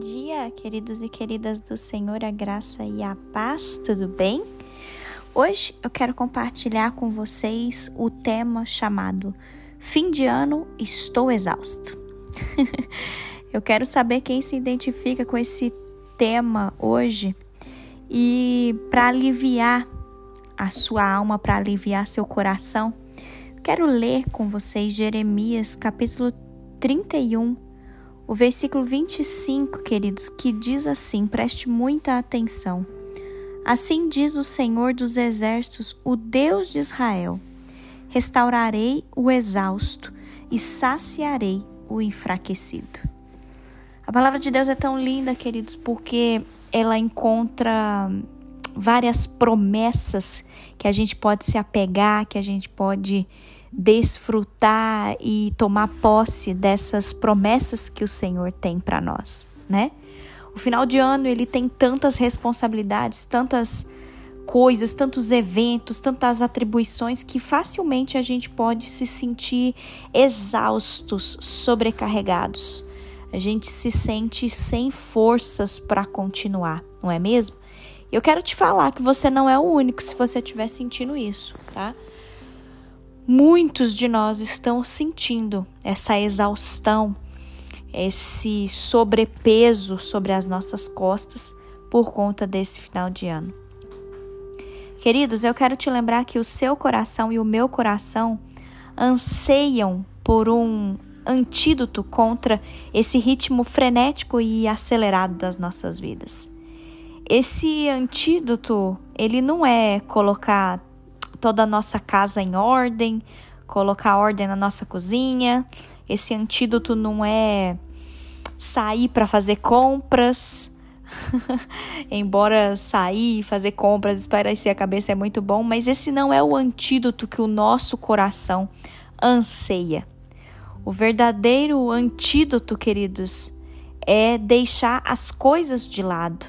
dia, queridos e queridas do Senhor, a graça e a paz, tudo bem? Hoje eu quero compartilhar com vocês o tema chamado Fim de ano, estou exausto. eu quero saber quem se identifica com esse tema hoje e para aliviar a sua alma, para aliviar seu coração, quero ler com vocês Jeremias capítulo 31 o versículo 25, queridos, que diz assim: preste muita atenção. Assim diz o Senhor dos Exércitos, o Deus de Israel: restaurarei o exausto e saciarei o enfraquecido. A palavra de Deus é tão linda, queridos, porque ela encontra várias promessas que a gente pode se apegar, que a gente pode desfrutar e tomar posse dessas promessas que o Senhor tem para nós, né? O final de ano ele tem tantas responsabilidades, tantas coisas, tantos eventos, tantas atribuições que facilmente a gente pode se sentir exaustos, sobrecarregados. A gente se sente sem forças para continuar, não é mesmo? Eu quero te falar que você não é o único se você estiver sentindo isso, tá? Muitos de nós estão sentindo essa exaustão, esse sobrepeso sobre as nossas costas por conta desse final de ano. Queridos, eu quero te lembrar que o seu coração e o meu coração anseiam por um antídoto contra esse ritmo frenético e acelerado das nossas vidas. Esse antídoto, ele não é colocar toda a nossa casa em ordem, colocar ordem na nossa cozinha. Esse antídoto não é sair para fazer compras. Embora sair e fazer compras, espairecer a cabeça é muito bom, mas esse não é o antídoto que o nosso coração anseia. O verdadeiro antídoto, queridos, é deixar as coisas de lado.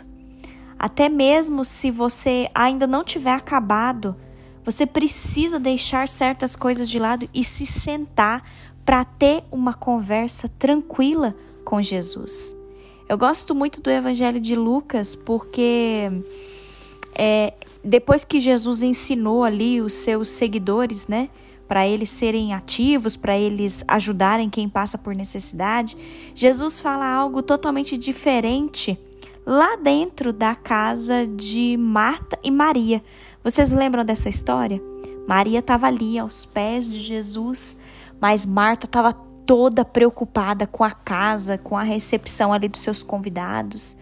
Até mesmo se você ainda não tiver acabado você precisa deixar certas coisas de lado e se sentar para ter uma conversa tranquila com Jesus. Eu gosto muito do Evangelho de Lucas porque é, depois que Jesus ensinou ali os seus seguidores, né, para eles serem ativos, para eles ajudarem quem passa por necessidade, Jesus fala algo totalmente diferente lá dentro da casa de Marta e Maria. Vocês lembram dessa história? Maria estava ali aos pés de Jesus, mas Marta estava toda preocupada com a casa, com a recepção ali dos seus convidados.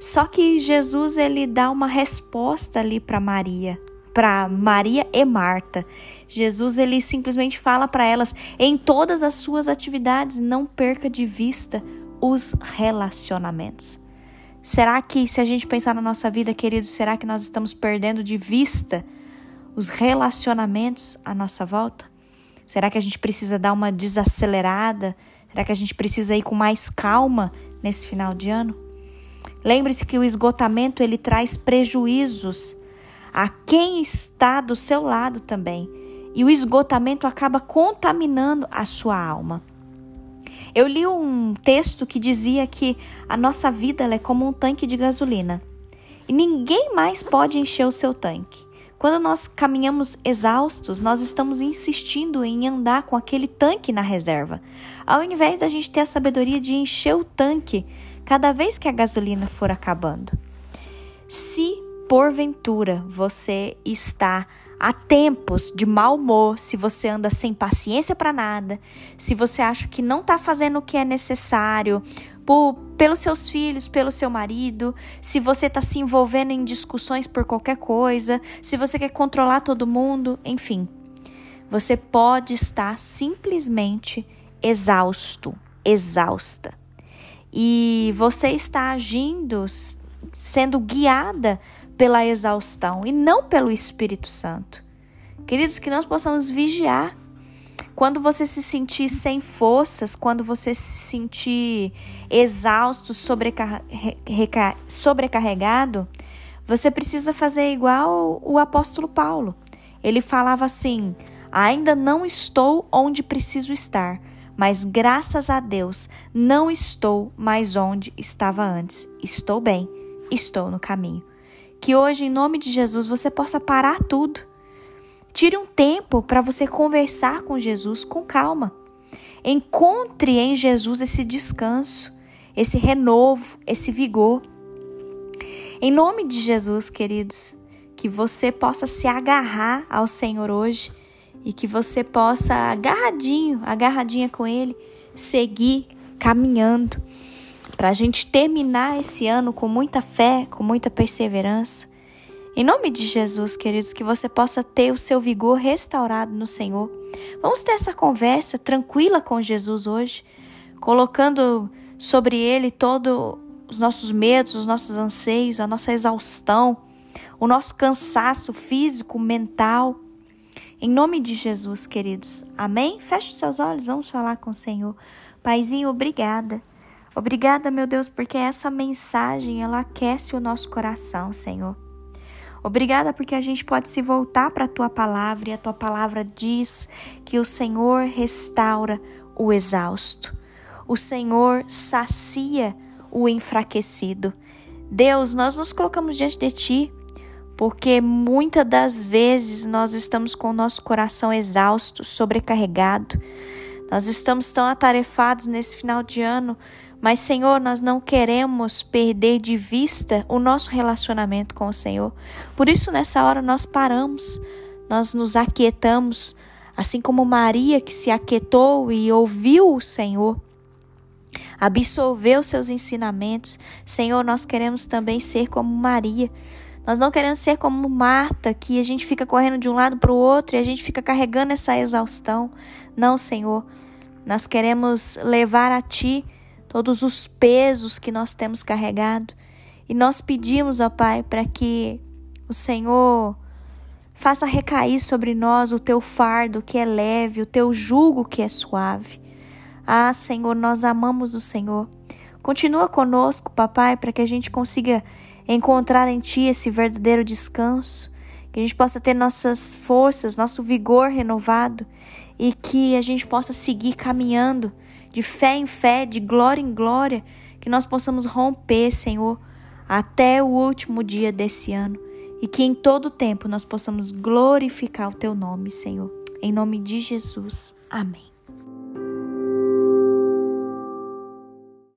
Só que Jesus ele dá uma resposta ali para Maria, para Maria e Marta. Jesus ele simplesmente fala para elas: em todas as suas atividades, não perca de vista os relacionamentos. Será que, se a gente pensar na nossa vida, queridos, será que nós estamos perdendo de vista os relacionamentos à nossa volta? Será que a gente precisa dar uma desacelerada? Será que a gente precisa ir com mais calma nesse final de ano? Lembre-se que o esgotamento ele traz prejuízos a quem está do seu lado também. E o esgotamento acaba contaminando a sua alma. Eu li um texto que dizia que a nossa vida é como um tanque de gasolina e ninguém mais pode encher o seu tanque. Quando nós caminhamos exaustos, nós estamos insistindo em andar com aquele tanque na reserva, ao invés da gente ter a sabedoria de encher o tanque cada vez que a gasolina for acabando. Se porventura você está há tempos de mau humor, se você anda sem paciência para nada, se você acha que não está fazendo o que é necessário por, pelos seus filhos, pelo seu marido, se você está se envolvendo em discussões por qualquer coisa, se você quer controlar todo mundo, enfim. Você pode estar simplesmente exausto, exausta. E você está agindo, sendo guiada pela exaustão e não pelo Espírito Santo. Queridos, que nós possamos vigiar. Quando você se sentir sem forças, quando você se sentir exausto, sobrecarregado, você precisa fazer igual o apóstolo Paulo. Ele falava assim: Ainda não estou onde preciso estar, mas graças a Deus não estou mais onde estava antes. Estou bem, estou no caminho. Que hoje, em nome de Jesus, você possa parar tudo. Tire um tempo para você conversar com Jesus com calma. Encontre em Jesus esse descanso, esse renovo, esse vigor. Em nome de Jesus, queridos, que você possa se agarrar ao Senhor hoje e que você possa, agarradinho, agarradinha com Ele, seguir caminhando para a gente terminar esse ano com muita fé, com muita perseverança. Em nome de Jesus, queridos, que você possa ter o seu vigor restaurado no Senhor. Vamos ter essa conversa tranquila com Jesus hoje, colocando sobre Ele todos os nossos medos, os nossos anseios, a nossa exaustão, o nosso cansaço físico, mental. Em nome de Jesus, queridos. Amém? Feche os seus olhos, vamos falar com o Senhor. Paizinho, obrigada. Obrigada, meu Deus, porque essa mensagem ela aquece o nosso coração, Senhor. Obrigada porque a gente pode se voltar para a tua palavra e a tua palavra diz que o Senhor restaura o exausto. O Senhor sacia o enfraquecido. Deus, nós nos colocamos diante de ti porque muitas das vezes nós estamos com o nosso coração exausto, sobrecarregado. Nós estamos tão atarefados nesse final de ano, mas Senhor, nós não queremos perder de vista o nosso relacionamento com o Senhor. Por isso, nessa hora, nós paramos, nós nos aquietamos, assim como Maria que se aquietou e ouviu o Senhor absorveu seus ensinamentos. Senhor, nós queremos também ser como Maria, nós não queremos ser como Marta, que a gente fica correndo de um lado para o outro e a gente fica carregando essa exaustão. Não, Senhor. Nós queremos levar a Ti todos os pesos que nós temos carregado. E nós pedimos, ó Pai, para que o Senhor faça recair sobre nós o Teu fardo que é leve, o Teu jugo que é suave. Ah, Senhor, nós amamos o Senhor. Continua conosco, papai, para que a gente consiga encontrar em Ti esse verdadeiro descanso, que a gente possa ter nossas forças, nosso vigor renovado e que a gente possa seguir caminhando de fé em fé, de glória em glória, que nós possamos romper, Senhor, até o último dia desse ano e que em todo tempo nós possamos glorificar o Teu nome, Senhor. Em nome de Jesus. Amém.